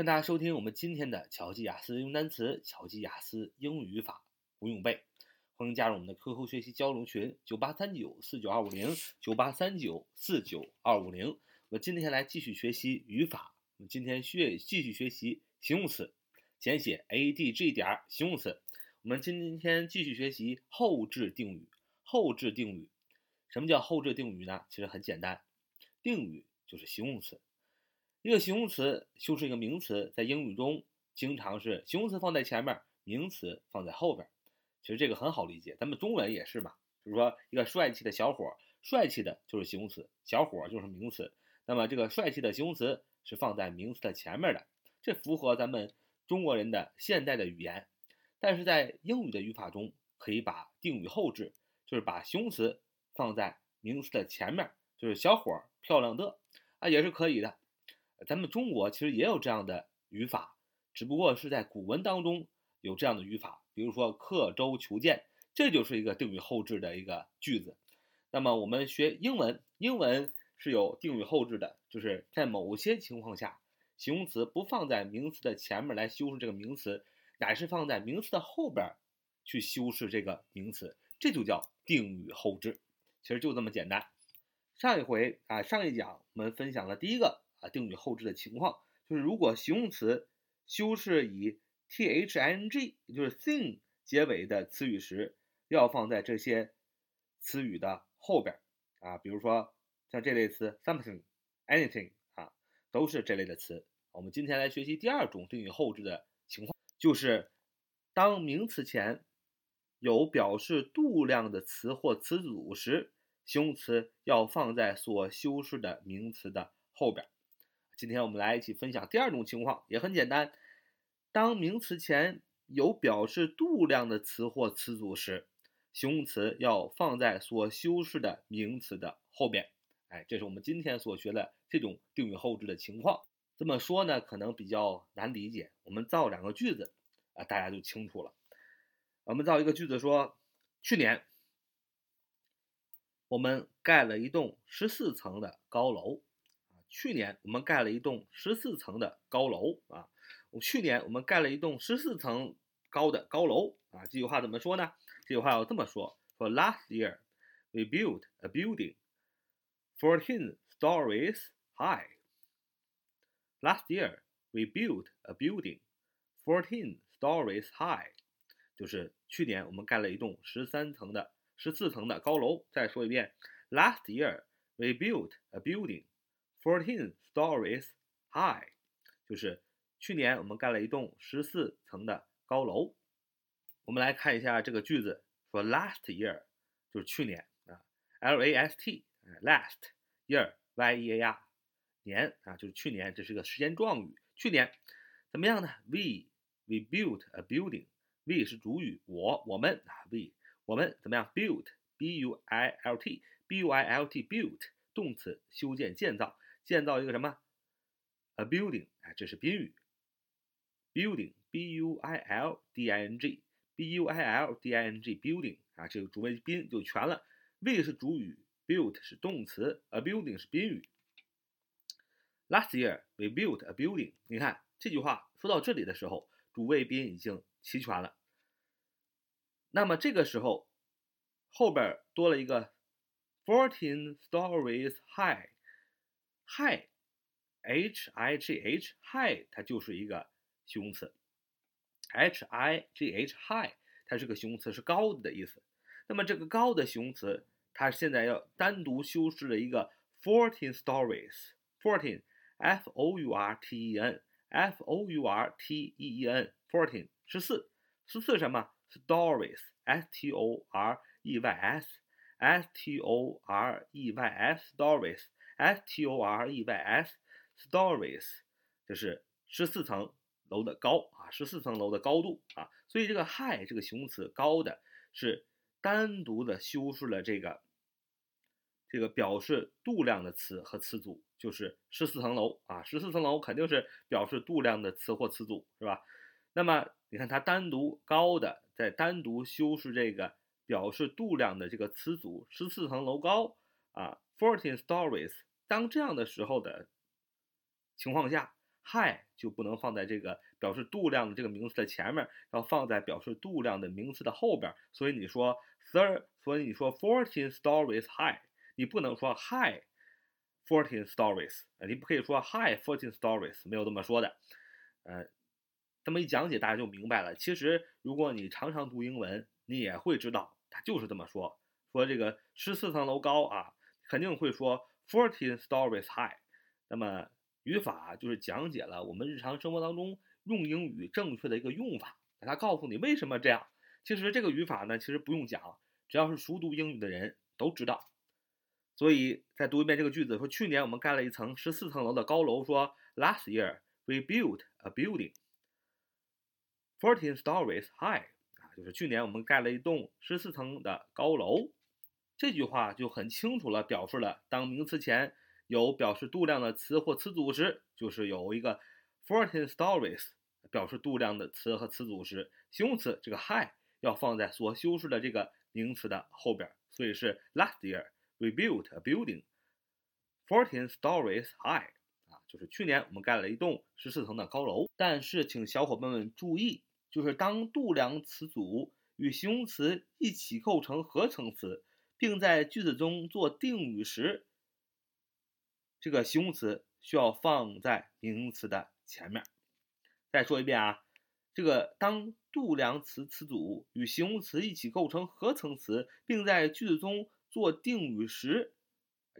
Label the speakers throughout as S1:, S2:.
S1: 欢迎大家收听我们今天的巧记雅思用单词、巧记雅思英语语法不用背。欢迎加入我们的 QQ 学习交流群：九八三九四九二五零九八三九四九二五零。我们今天来继续学习语法。我们今天学继续学习形容词，简写 a d g 点儿形容词。我们今天继续学习后置定语。后置定语，什么叫后置定语呢？其实很简单，定语就是形容词。一个形容词修饰一个名词，在英语中经常是形容词放在前面，名词放在后边。其实这个很好理解，咱们中文也是嘛。就是说，一个帅气的小伙，帅气的就是形容词，小伙就是名词。那么这个帅气的形容词是放在名词的前面的，这符合咱们中国人的现代的语言。但是在英语的语法中，可以把定语后置，就是把形容词放在名词的前面，就是小伙漂亮的啊，也是可以的。咱们中国其实也有这样的语法，只不过是在古文当中有这样的语法，比如说刻舟求剑，这就是一个定语后置的一个句子。那么我们学英文，英文是有定语后置的，就是在某些情况下，形容词不放在名词的前面来修饰这个名词，乃是放在名词的后边去修饰这个名词，这就叫定语后置。其实就这么简单。上一回啊，上一讲我们分享了第一个。啊，定语后置的情况就是，如果形容词修饰以 t h i n g，也就是 thing 结尾的词语时，要放在这些词语的后边啊。比如说像这类词 something、anything 啊，都是这类的词。我们今天来学习第二种定语后置的情况，就是当名词前有表示度量的词或词组时，形容词要放在所修饰的名词的后边。今天我们来一起分享第二种情况，也很简单。当名词前有表示度量的词或词组时，形容词要放在所修饰的名词的后边。哎，这是我们今天所学的这种定语后置的情况。这么说呢，可能比较难理解。我们造两个句子啊，大家就清楚了。我们造一个句子说：去年我们盖了一栋十四层的高楼。去年我们盖了一栋十四层的高楼啊！我去年我们盖了一栋十四层高的高楼啊！这句话怎么说呢？这句话要这么说：说 Last year we built a building fourteen stories high. Last year we built a building fourteen stories high. 就是去年我们盖了一栋十三层的十四层的高楼。再说一遍：Last year we built a building. Fourteen stories high，就是去年我们盖了一栋十四层的高楼。我们来看一下这个句子，说 last year 就是去年啊，L A S T，last year Y E A R 年啊，就是去年，这是个时间状语。去年怎么样呢？We we built a building，we 是主语，我我们啊，we 我们怎么样？Built B U I L T B U I L T built 动词修建建造。建造一个什么？A building，哎，这是宾语。building，b-u-i-l-d-i-n-g，b-u-i-l-d-i-n-g，building 啊，这个主谓宾就全了。we 是主语，built 是动词，a building 是宾语。Last year we built a building。你看这句话说到这里的时候，主谓宾已经齐全了。那么这个时候后边多了一个 fourteen stories high。High，h i g h，high 它就是一个形容词，h i g h，high 它是个形容词，是高的的意思。那么这个高的形容词，它现在要单独修饰了一个 fourteen stories，fourteen，f o u r t e n，f o u r t e e n，fourteen 十四，十四什么？stories，s t o r e y s，s t o r e y s，stories。S T O R E Y S，stories，就是十四层楼的高啊，十四层楼的高度啊，所以这个 high 这个形容词高的是单独的修饰了这个这个表示度量的词和词组，就是十四层楼啊，十四层楼肯定是表示度量的词或词组是吧？那么你看它单独高的在单独修饰这个表示度量的这个词组，十四层楼高啊，fourteen stories。当这样的时候的情况下 high 就不能放在这个表示度量的这个名词的前面，要放在表示度量的名词的后边。所以你说 thir，所以你说 fourteen stories high，你不能说 high fourteen stories，你不可以说 high fourteen stories，没有这么说的。呃，这么一讲解，大家就明白了。其实如果你常常读英文，你也会知道，它就是这么说。说这个十四层楼高啊，肯定会说 fourteen stories high。那么语法就是讲解了我们日常生活当中用英语正确的一个用法，它告诉你为什么这样。其实这个语法呢，其实不用讲，只要是熟读英语的人都知道。所以再读一遍这个句子，说去年我们盖了一层十四层楼的高楼。说 Last year we built a building fourteen stories high。啊，就是去年我们盖了一栋十四层的高楼。这句话就很清楚了，表示了当名词前有表示度量的词或词组时，就是有一个 fourteen stories 表示度量的词和词组时，形容词这个 high 要放在所修饰的这个名词的后边，所以是 last year we built a building fourteen stories high 啊，就是去年我们盖了一栋十四层的高楼。但是请小伙伴们注意，就是当度量词组与形容词一起构成合成词。并在句子中做定语时，这个形容词需要放在名词的前面。再说一遍啊，这个当度量词词组与形容词一起构成合成词，并在句子中做定语时，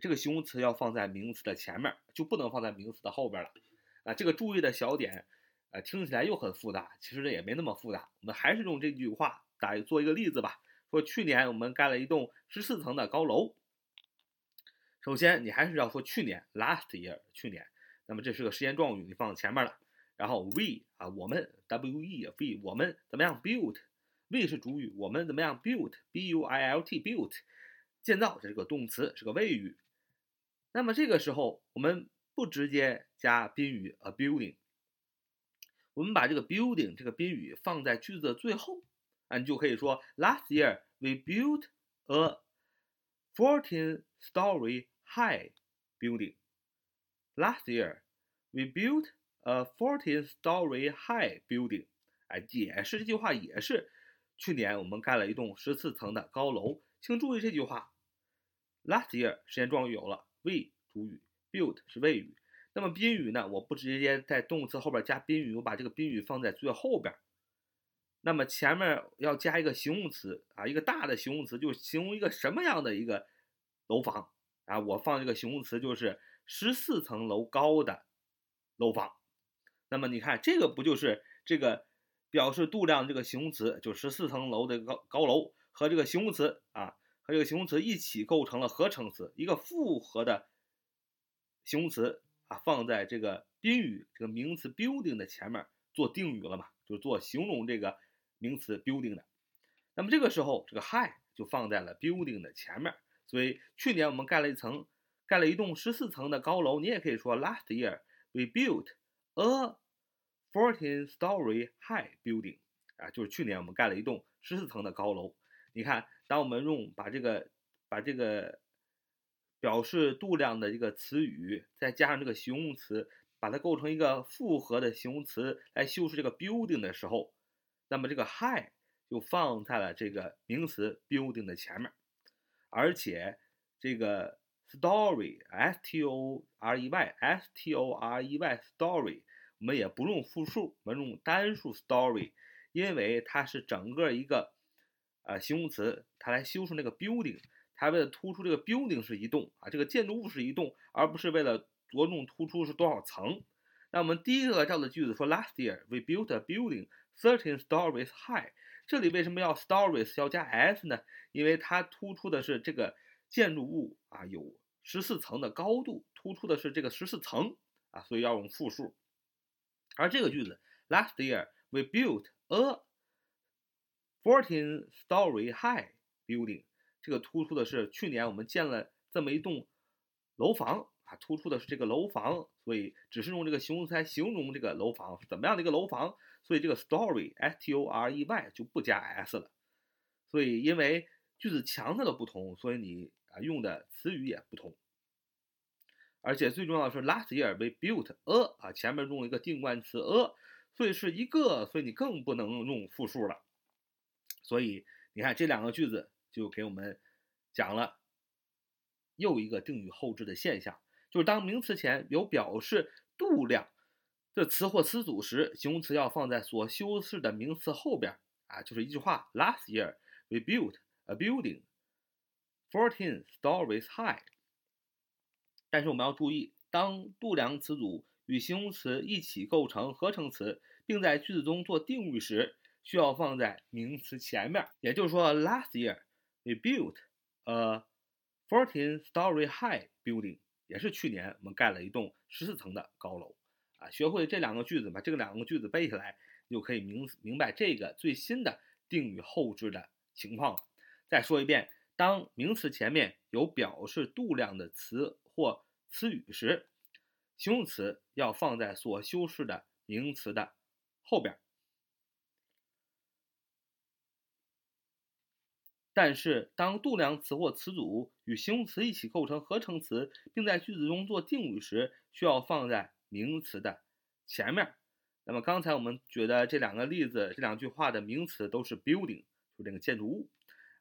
S1: 这个形容词要放在名词的前面，就不能放在名词的后边了。啊，这个注意的小点，呃，听起来又很复杂，其实这也没那么复杂。我们还是用这句话打做一个例子吧。说去年我们盖了一栋十四层的高楼。首先，你还是要说去年 （last year），去年。那么这是个时间状语，你放在前面了。然后 we 啊，我们 we，we 我们怎么样 built？we 是主语，我们怎么样 built？b-u-i-l-t，built 建造，这是个动词，是个谓语。那么这个时候我们不直接加宾语 a building，我们把这个 building 这个宾语放在句子的最后。啊，你就可以说，Last year we built a fourteen-story high building. Last year we built a fourteen-story high building. 哎，也是这句话，也是去年我们盖了一栋十四层的高楼。请注意这句话，Last year 时间状语有了，we 主语，built 是谓语。那么宾语呢？我不直接在动词后边加宾语，我把这个宾语放在最后边。 那么前面要加一个形容词啊，一个大的形容词，就形容一个什么样的一个楼房啊？我放这个形容词就是十四层楼高的楼房。那么你看这个不就是这个表示度量这个形容词，就十四层楼的高高楼和这个形容词啊，和这个形容词一起构成了合成词，一个复合的形容词啊，放在这个宾语这个名词 building 的前面做定语了嘛？就做形容这个。名词 building 的，那么这个时候这个 high 就放在了 building 的前面，所以去年我们盖了一层，盖了一栋十四层的高楼，你也可以说 last year we built a fourteen-story high building，啊，就是去年我们盖了一栋十四层的高楼。你看，当我们用把这个把这个表示度量的一个词语，再加上这个形容词，把它构成一个复合的形容词来修饰这个 building 的时候。那么这个 high 就放在了这个名词 building 的前面，而且这个 story s t o r e y s t o r e y story 我们也不用复数，我们用单数 story，因为它是整个一个呃形容词，它来修饰那个 building，它为了突出这个 building 是一栋啊，这个建筑物是一栋，而不是为了着重突出是多少层。那我们第一个造的句子说 last year we built a building。Thirteen stories high，这里为什么要 stories 要加 s 呢？因为它突出的是这个建筑物啊，有十四层的高度，突出的是这个十四层啊，所以要用复数。而这个句子 Last year we built a fourteen-story high building，这个突出的是去年我们建了这么一栋楼房突出的是这个楼房，所以只是用这个形容词来形容这个楼房是怎么样的一个楼房。所以这个 story s t o r e y 就不加 s 了。所以因为句子强调的不同，所以你啊用的词语也不同。而且最重要的是，last year we built a 啊，前面用了一个定冠词 a，所以是一个，所以你更不能用复数了。所以你看这两个句子就给我们讲了又一个定语后置的现象，就是当名词前有表示度量的词或词组时，形容词要放在所修饰的名词后边啊，就是一句话：Last year we built a building fourteen stories high。但是我们要注意，当度量词组与形容词一起构成合成词，并在句子中做定语时，需要放在名词前面。也就是说，Last year we built a fourteen-story high building，也是去年我们盖了一栋十四层的高楼。啊，学会这两个句子，把这个两个句子背下来，就可以明明白这个最新的定语后置的情况了。再说一遍，当名词前面有表示度量的词或词语时，形容词要放在所修饰的名词的后边。但是，当度量词或词组与形容词一起构成合成词，并在句子中做定语时，需要放在名词的前面。那么刚才我们觉得这两个例子，这两句话的名词都是 building，就这个建筑物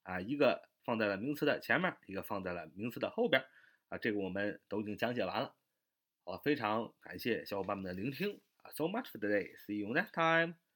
S1: 啊，一个放在了名词的前面，一个放在了名词的后边啊。这个我们都已经讲解完了。好，非常感谢小伙伴们的聆听啊，so much for today，see you next time。